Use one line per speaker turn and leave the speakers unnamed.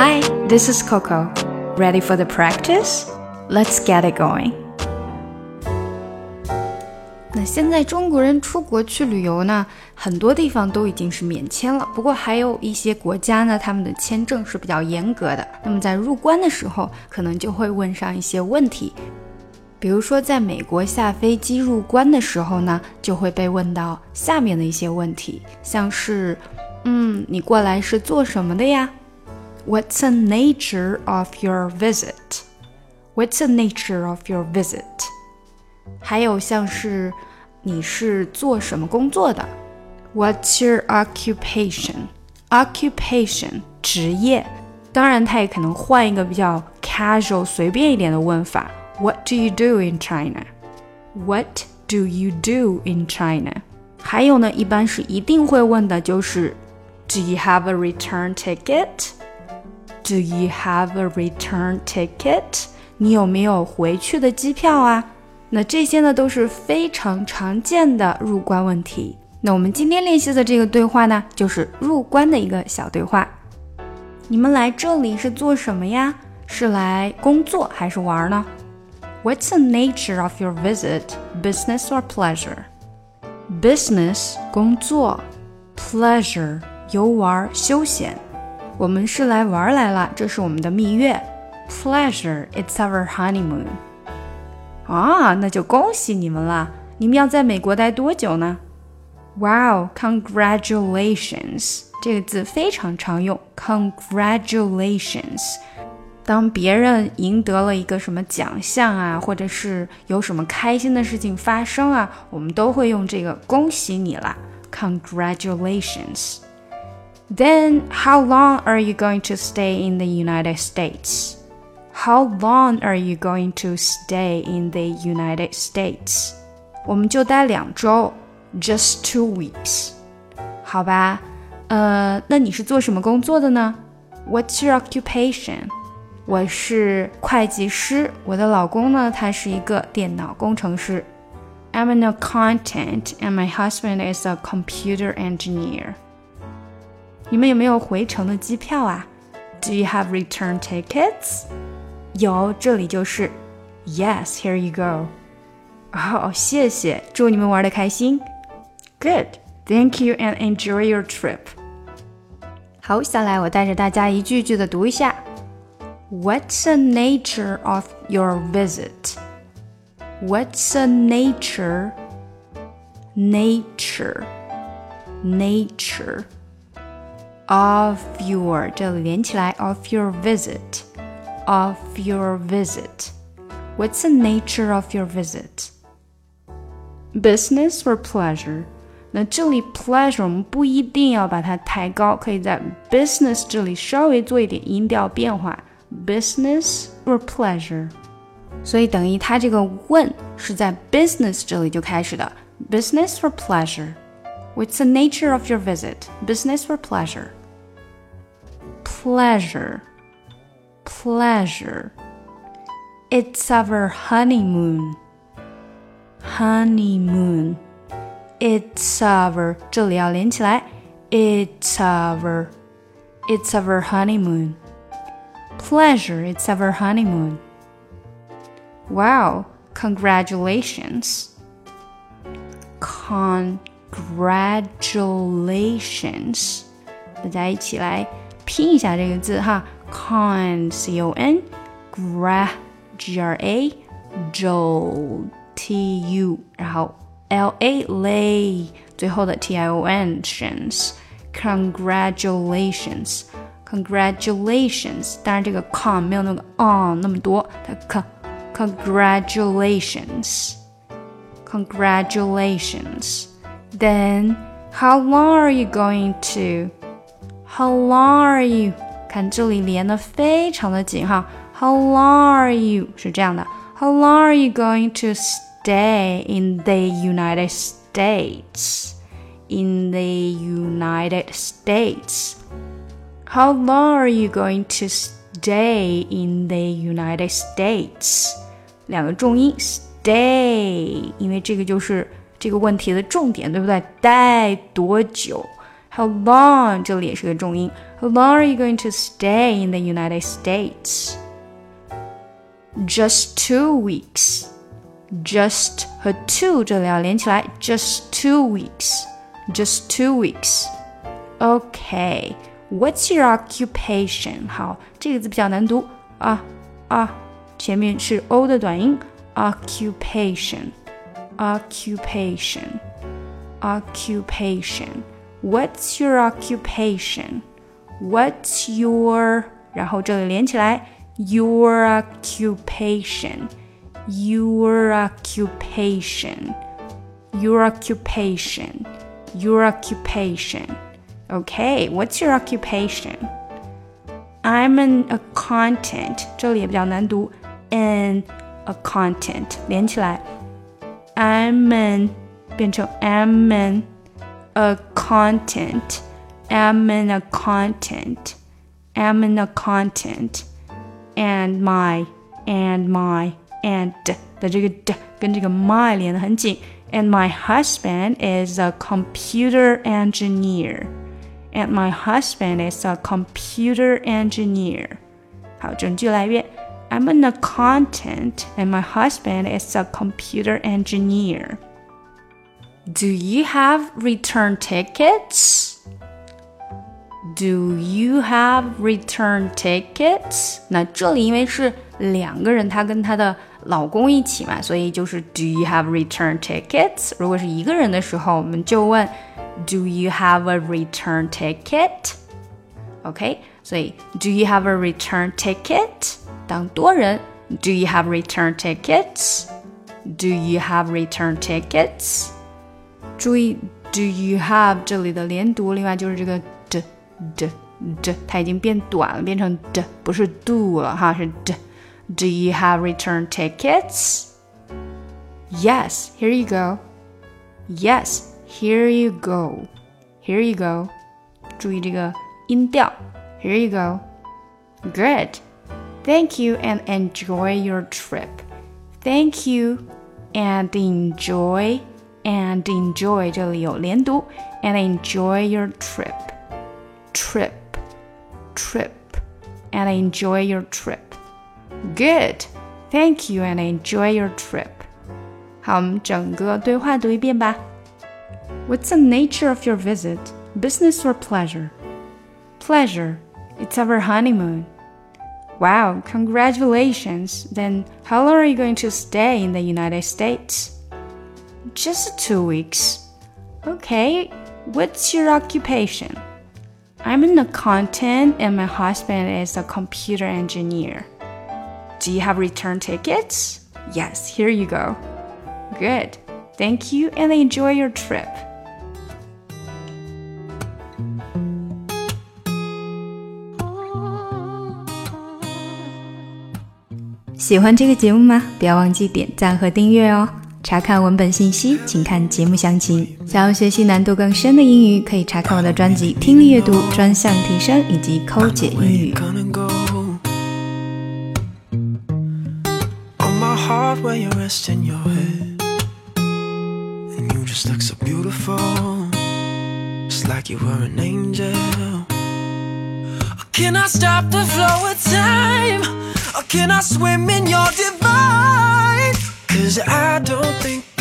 Hi, this is Coco. Ready for the practice? Let's get it going. 那现在中国人出国去旅游呢，很多地方都已经是免签了。不过还有一些国家呢，他们的签证是比较严格的。那么在入关的时候，可能就会问上一些问题。比如说，在美国下飞机入关的时候呢，就会被问到下面的一些问题，像是，嗯，你过来是做什么的呀 ？What's the nature of your visit? What's the nature of your visit? 还有像是，你是做什么工作的？What's your occupation? Occupation 职业，当然它也可能换一个比较 casual 随便一点的问法。What do you do in China? What do you do in China? 还有呢，一般是一定会问的就是 Do you have a return ticket? Do you have a return ticket? 你有没有回去的机票啊？那这些呢都是非常常见的入关问题。那我们今天练习的这个对话呢，就是入关的一个小对话。你们来这里是做什么呀？是来工作还是玩呢？What's the nature of your visit, business or pleasure? Business 工作，pleasure 游玩休闲。我们是来玩来了，这是我们的蜜月。Pleasure, it's our honeymoon. 啊，那就恭喜你们啦！你们要在美国待多久呢？Wow, congratulations！这个字非常常用，congratulations。当别人赢得了一个什么奖项啊，或者是有什么开心的事情发生啊，我们都会用这个恭喜你啦，Congratulations. Then how long are you going to stay in the United States? How long are you going to stay in the United States? 我们就待两周，just two weeks. 好吧，呃，那你是做什么工作的呢？What's your occupation? 我是会计师，我的老公呢，他是一个电脑工程师。I'm an accountant and my husband is a computer engineer. 你们有没有回程的机票啊？Do you have return tickets? 有，这里就是。Yes, here you go. 好，谢谢，祝你们玩的开心。Good, thank you and enjoy your trip. 好，下来我带着大家一句句的读一下。What's the nature of your visit? What's the nature? Nature, nature of your 这里连起来 of your visit, of your visit. What's the nature of your visit? Business or pleasure? 那这里 pleasure 我们不一定要把它抬高，可以在 business 这里稍微做一点音调变化。business or pleasure？所以等于它这个问是在 business 这里就开始的，business or pleasure。What's the nature of your visit? Business or pleasure? Pleasure. Pleasure. It's our honeymoon. Honeymoon. It's our 这里要连起来。It's our. It's our honeymoon pleasure, it's our honeymoon. Wow, congratulations. Congratulations. 大家一起来 拼一下这个字哈，con c o n gra g r a jo t u，然后 l a lay，最后的 t i o n congratulations。Congratulations！当然，这个 con 没有那个 on 那么多，它 con congratulations。Congratulations. Then, how long are you going to? How long are you? 看这里连的非常的紧哈。How long are you 是这样的。How long are you going to stay in the United States? In the United States. How long are you going to stay in the United States？两个重音 stay，因为这个就是这个问题的重点，对不对？待多久 ？How long？这里也是个重音。 How long are you going to stay in the United States? Just two weeks. Just 和 two 这里要连起来，just two weeks. Just two weeks. Okay. What's your occupation? 好，这个字比较难读啊啊，前面是 o 的短音。Occupation. Occupation. Occupation. What's your occupation? What's your 然后这里连起来，your occupation, your occupation, your occupation, your occupation. Okay, what's your occupation? I'm an accountant. 这里也比较难读，an accountant 连起来，I'm an 变成 I'm an accountant. am an accountant. am an accountant. And my, and my, and 的这个的跟这个 my 连得很紧。And my husband is a computer engineer. And my husband is a computer engineer. 好，整句来一遍。I'm an accountant, and my husband is a computer engineer. Do you have return tickets? Do you have return tickets？那这里因为是两个人，她跟她的老公一起嘛，所以就是 Do you have return tickets？如果是一个人的时候，我们就问 Do you have a return ticket？OK，所以 Do you have a return ticket？当多人，Do you have return tickets？Do you have return tickets？ 注意 Do you have 这里的连读，另外就是这个 d d d，它已经变短了，变成 d，不是 do 了哈，是 d。Do you have return tickets? Yes, here you go. Yes, here you go. Here you go. 注意这个音调。Here you go. Good. Thank you and enjoy your trip. Thank you and enjoy and enjoy 这里有连读 and enjoy your trip. Trip, trip, and enjoy your trip. Good. Thank you and enjoy your trip. 好，我们整个对话读一遍吧。What's the nature of your visit? Business or pleasure? Pleasure. It's our honeymoon. Wow, congratulations. Then how long are you going to stay in the United States? Just two weeks. Okay, what's your occupation? I'm an accountant and my husband is a computer engineer. Do you have return tickets? Yes, here you go. Good. Thank you and enjoy your trip. 喜欢这个节目吗？不要忘记点赞和订阅哦！ 查看文本信息，请看节目详情。想要学习难度更深的英语，可以查看我的专辑《听力阅读专项提升》以及《抠解英语》。Or can I swim in your divine? Cause I don't think